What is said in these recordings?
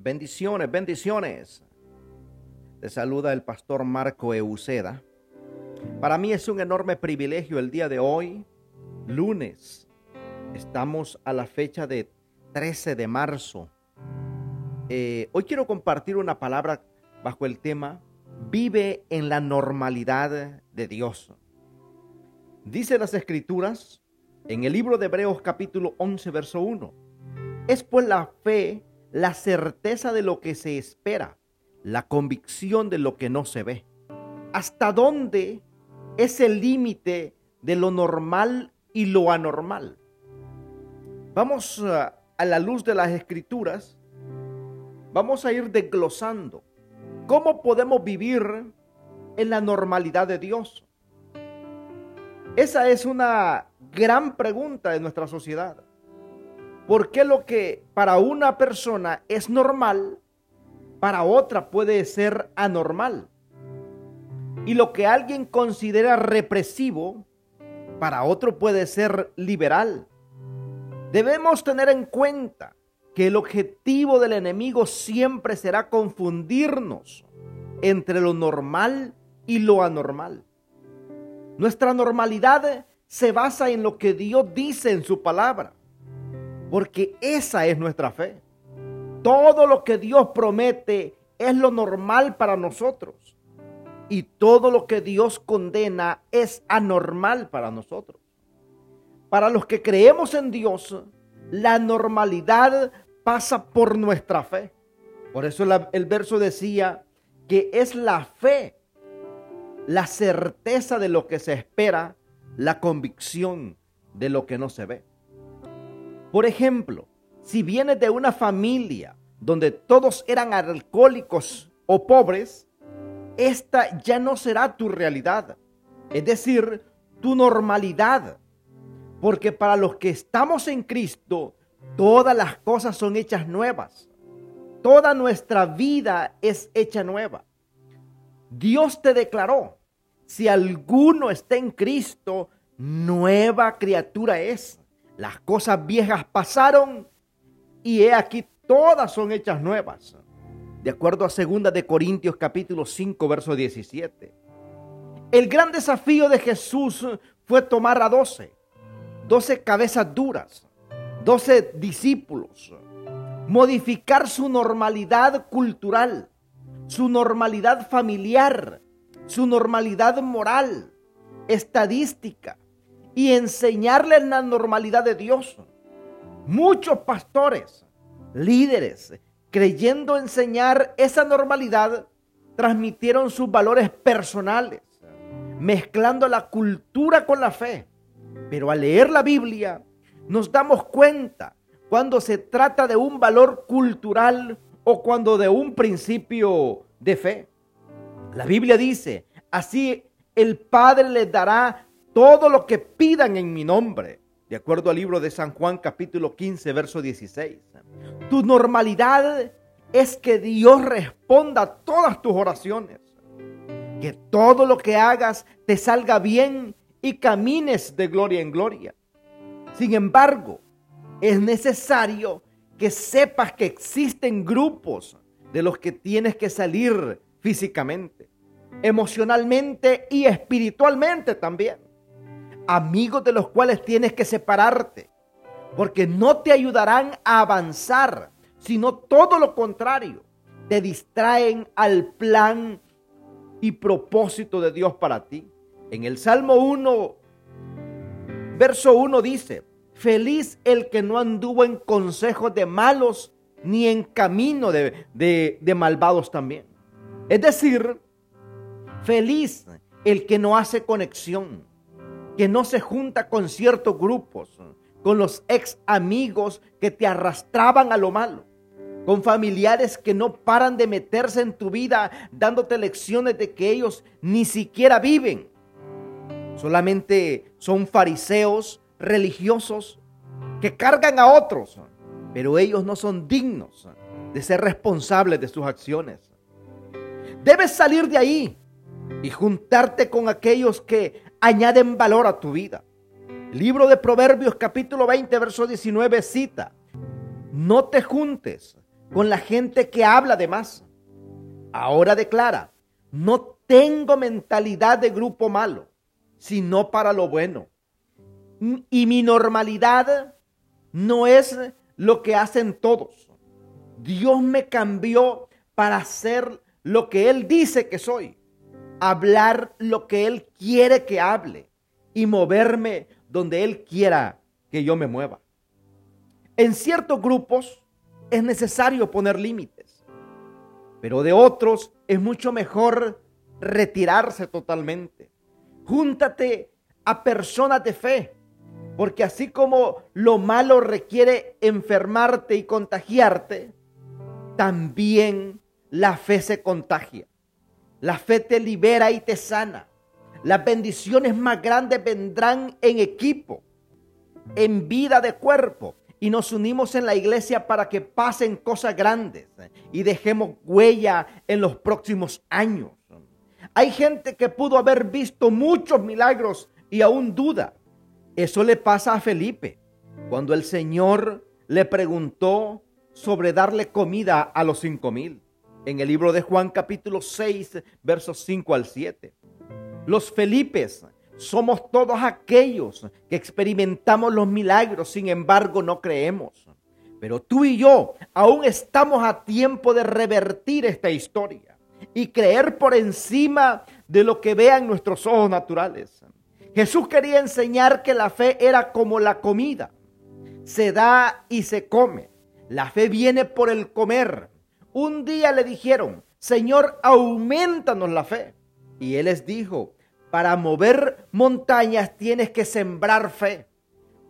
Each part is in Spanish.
Bendiciones, bendiciones. Te saluda el pastor Marco Euceda. Para mí es un enorme privilegio el día de hoy, lunes. Estamos a la fecha de 13 de marzo. Eh, hoy quiero compartir una palabra bajo el tema Vive en la normalidad de Dios. Dice las escrituras en el libro de Hebreos capítulo 11, verso 1. Es pues la fe la certeza de lo que se espera, la convicción de lo que no se ve. ¿Hasta dónde es el límite de lo normal y lo anormal? Vamos a, a la luz de las escrituras, vamos a ir desglosando cómo podemos vivir en la normalidad de Dios. Esa es una gran pregunta de nuestra sociedad. ¿Por qué lo que para una persona es normal, para otra puede ser anormal? Y lo que alguien considera represivo, para otro puede ser liberal. Debemos tener en cuenta que el objetivo del enemigo siempre será confundirnos entre lo normal y lo anormal. Nuestra normalidad se basa en lo que Dios dice en su palabra porque esa es nuestra fe. Todo lo que Dios promete es lo normal para nosotros. Y todo lo que Dios condena es anormal para nosotros. Para los que creemos en Dios, la normalidad pasa por nuestra fe. Por eso el verso decía que es la fe, la certeza de lo que se espera, la convicción de lo que no se ve. Por ejemplo, si vienes de una familia donde todos eran alcohólicos o pobres, esta ya no será tu realidad, es decir, tu normalidad. Porque para los que estamos en Cristo, todas las cosas son hechas nuevas. Toda nuestra vida es hecha nueva. Dios te declaró, si alguno está en Cristo, nueva criatura es. Las cosas viejas pasaron y he aquí todas son hechas nuevas. De acuerdo a 2 de Corintios capítulo 5 verso 17. El gran desafío de Jesús fue tomar a 12, 12 cabezas duras, 12 discípulos, modificar su normalidad cultural, su normalidad familiar, su normalidad moral, estadística, y enseñarles la normalidad de Dios. Muchos pastores, líderes, creyendo enseñar esa normalidad, transmitieron sus valores personales, mezclando la cultura con la fe. Pero al leer la Biblia, nos damos cuenta cuando se trata de un valor cultural o cuando de un principio de fe. La Biblia dice, así el Padre les dará todo lo que pidan en mi nombre, de acuerdo al libro de San Juan capítulo 15, verso 16. Tu normalidad es que Dios responda a todas tus oraciones, que todo lo que hagas te salga bien y camines de gloria en gloria. Sin embargo, es necesario que sepas que existen grupos de los que tienes que salir físicamente, emocionalmente y espiritualmente también amigos de los cuales tienes que separarte, porque no te ayudarán a avanzar, sino todo lo contrario, te distraen al plan y propósito de Dios para ti. En el Salmo 1, verso 1 dice, feliz el que no anduvo en consejos de malos, ni en camino de, de malvados también. Es decir, feliz el que no hace conexión que no se junta con ciertos grupos, con los ex amigos que te arrastraban a lo malo, con familiares que no paran de meterse en tu vida dándote lecciones de que ellos ni siquiera viven. Solamente son fariseos religiosos que cargan a otros, pero ellos no son dignos de ser responsables de sus acciones. Debes salir de ahí y juntarte con aquellos que añaden valor a tu vida. libro de Proverbios capítulo 20, verso 19 cita, no te juntes con la gente que habla de más. Ahora declara, no tengo mentalidad de grupo malo, sino para lo bueno. Y mi normalidad no es lo que hacen todos. Dios me cambió para ser lo que Él dice que soy. Hablar lo que Él quiere que hable y moverme donde Él quiera que yo me mueva. En ciertos grupos es necesario poner límites, pero de otros es mucho mejor retirarse totalmente. Júntate a personas de fe, porque así como lo malo requiere enfermarte y contagiarte, también la fe se contagia. La fe te libera y te sana. Las bendiciones más grandes vendrán en equipo, en vida de cuerpo. Y nos unimos en la iglesia para que pasen cosas grandes y dejemos huella en los próximos años. Hay gente que pudo haber visto muchos milagros y aún duda. Eso le pasa a Felipe cuando el Señor le preguntó sobre darle comida a los cinco mil. En el libro de Juan capítulo 6, versos 5 al 7. Los Felipes somos todos aquellos que experimentamos los milagros, sin embargo no creemos. Pero tú y yo aún estamos a tiempo de revertir esta historia y creer por encima de lo que vean nuestros ojos naturales. Jesús quería enseñar que la fe era como la comida. Se da y se come. La fe viene por el comer. Un día le dijeron, Señor, aumentanos la fe. Y él les dijo, para mover montañas tienes que sembrar fe,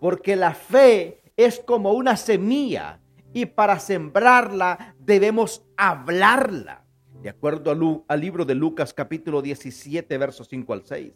porque la fe es como una semilla y para sembrarla debemos hablarla. De acuerdo al, libro de Lucas capítulo 17, versos 5 al 6.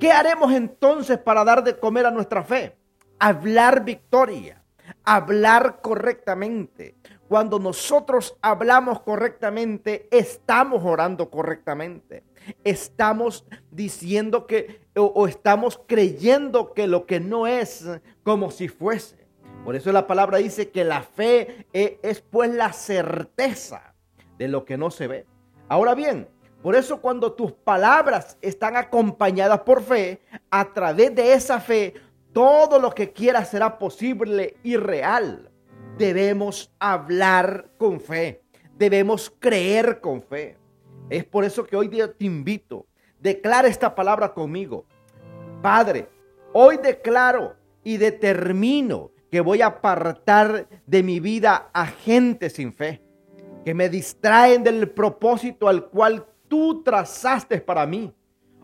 ¿Qué haremos entonces para dar de comer a nuestra fe? Hablar victoria, hablar correctamente. Cuando nosotros hablamos correctamente, estamos orando correctamente. Estamos diciendo que o, estamos creyendo que lo que no es como si fuese. Por eso la palabra dice que la fe es, es pues la certeza de lo que no se ve. Ahora bien, por eso cuando tus palabras están acompañadas por fe, a través de esa fe, todo lo que quieras será posible y real. Debemos hablar con fe, debemos creer con fe. Es por eso que hoy día te invito, declara esta palabra conmigo. Padre, hoy declaro y determino que voy a apartar de mi vida a gente sin fe que me distraen del propósito al cual tú trazaste para mí.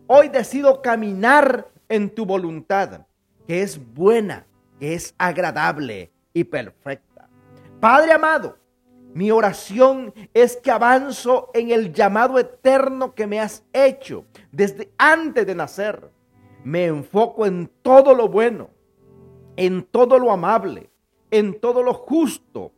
Hoy decido caminar en tu voluntad, que es buena, que es agradable y perfecta. Padre amado, mi oración es que avanzo en el llamado eterno que me has hecho desde antes de nacer. Me enfoco en todo lo bueno, en todo lo amable, en todo lo justo,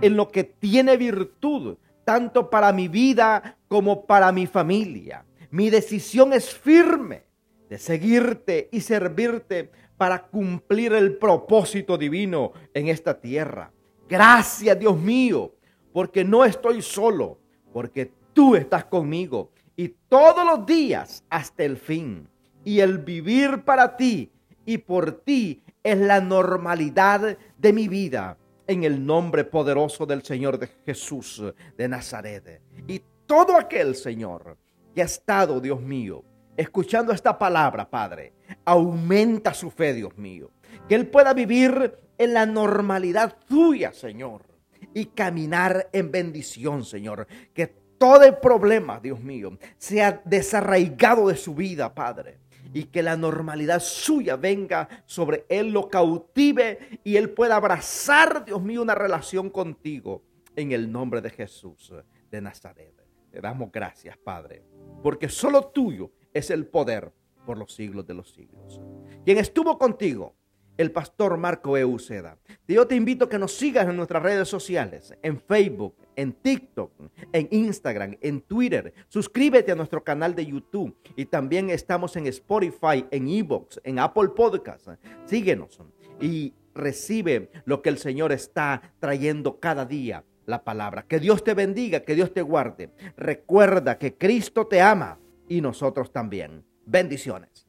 en lo que tiene virtud, tanto para mi vida como para mi familia. Mi decisión es firme de seguirte y servirte para cumplir el propósito divino en esta tierra. Gracias Dios mío, porque no estoy solo, porque tú estás conmigo y todos los días hasta el fin. Y el vivir para ti y por ti es la normalidad de mi vida en el nombre poderoso del Señor de Jesús de Nazaret. Y todo aquel, Señor, que ha estado, Dios mío, escuchando esta palabra, Padre, aumenta su fe, Dios mío. Que Él pueda vivir en la normalidad tuya, Señor, y caminar en bendición, Señor. Que todo el problema, Dios mío, sea desarraigado de su vida, Padre y que la normalidad suya venga sobre él, lo cautive y él pueda abrazar, Dios mío, una relación contigo en el nombre de Jesús de Nazaret. Te damos gracias, Padre, porque solo tuyo es el poder por los siglos de los siglos. Quien estuvo contigo el pastor Marco Euceda. Yo te invito a que nos sigas en nuestras redes sociales, en Facebook, en TikTok, en Instagram, en Twitter. Suscríbete a nuestro canal de YouTube y también estamos en Spotify, en Evox, en Apple Podcasts. Síguenos y recibe lo que el Señor está trayendo cada día la palabra. Que Dios te bendiga, que Dios te guarde. Recuerda que Cristo te ama y nosotros también. Bendiciones.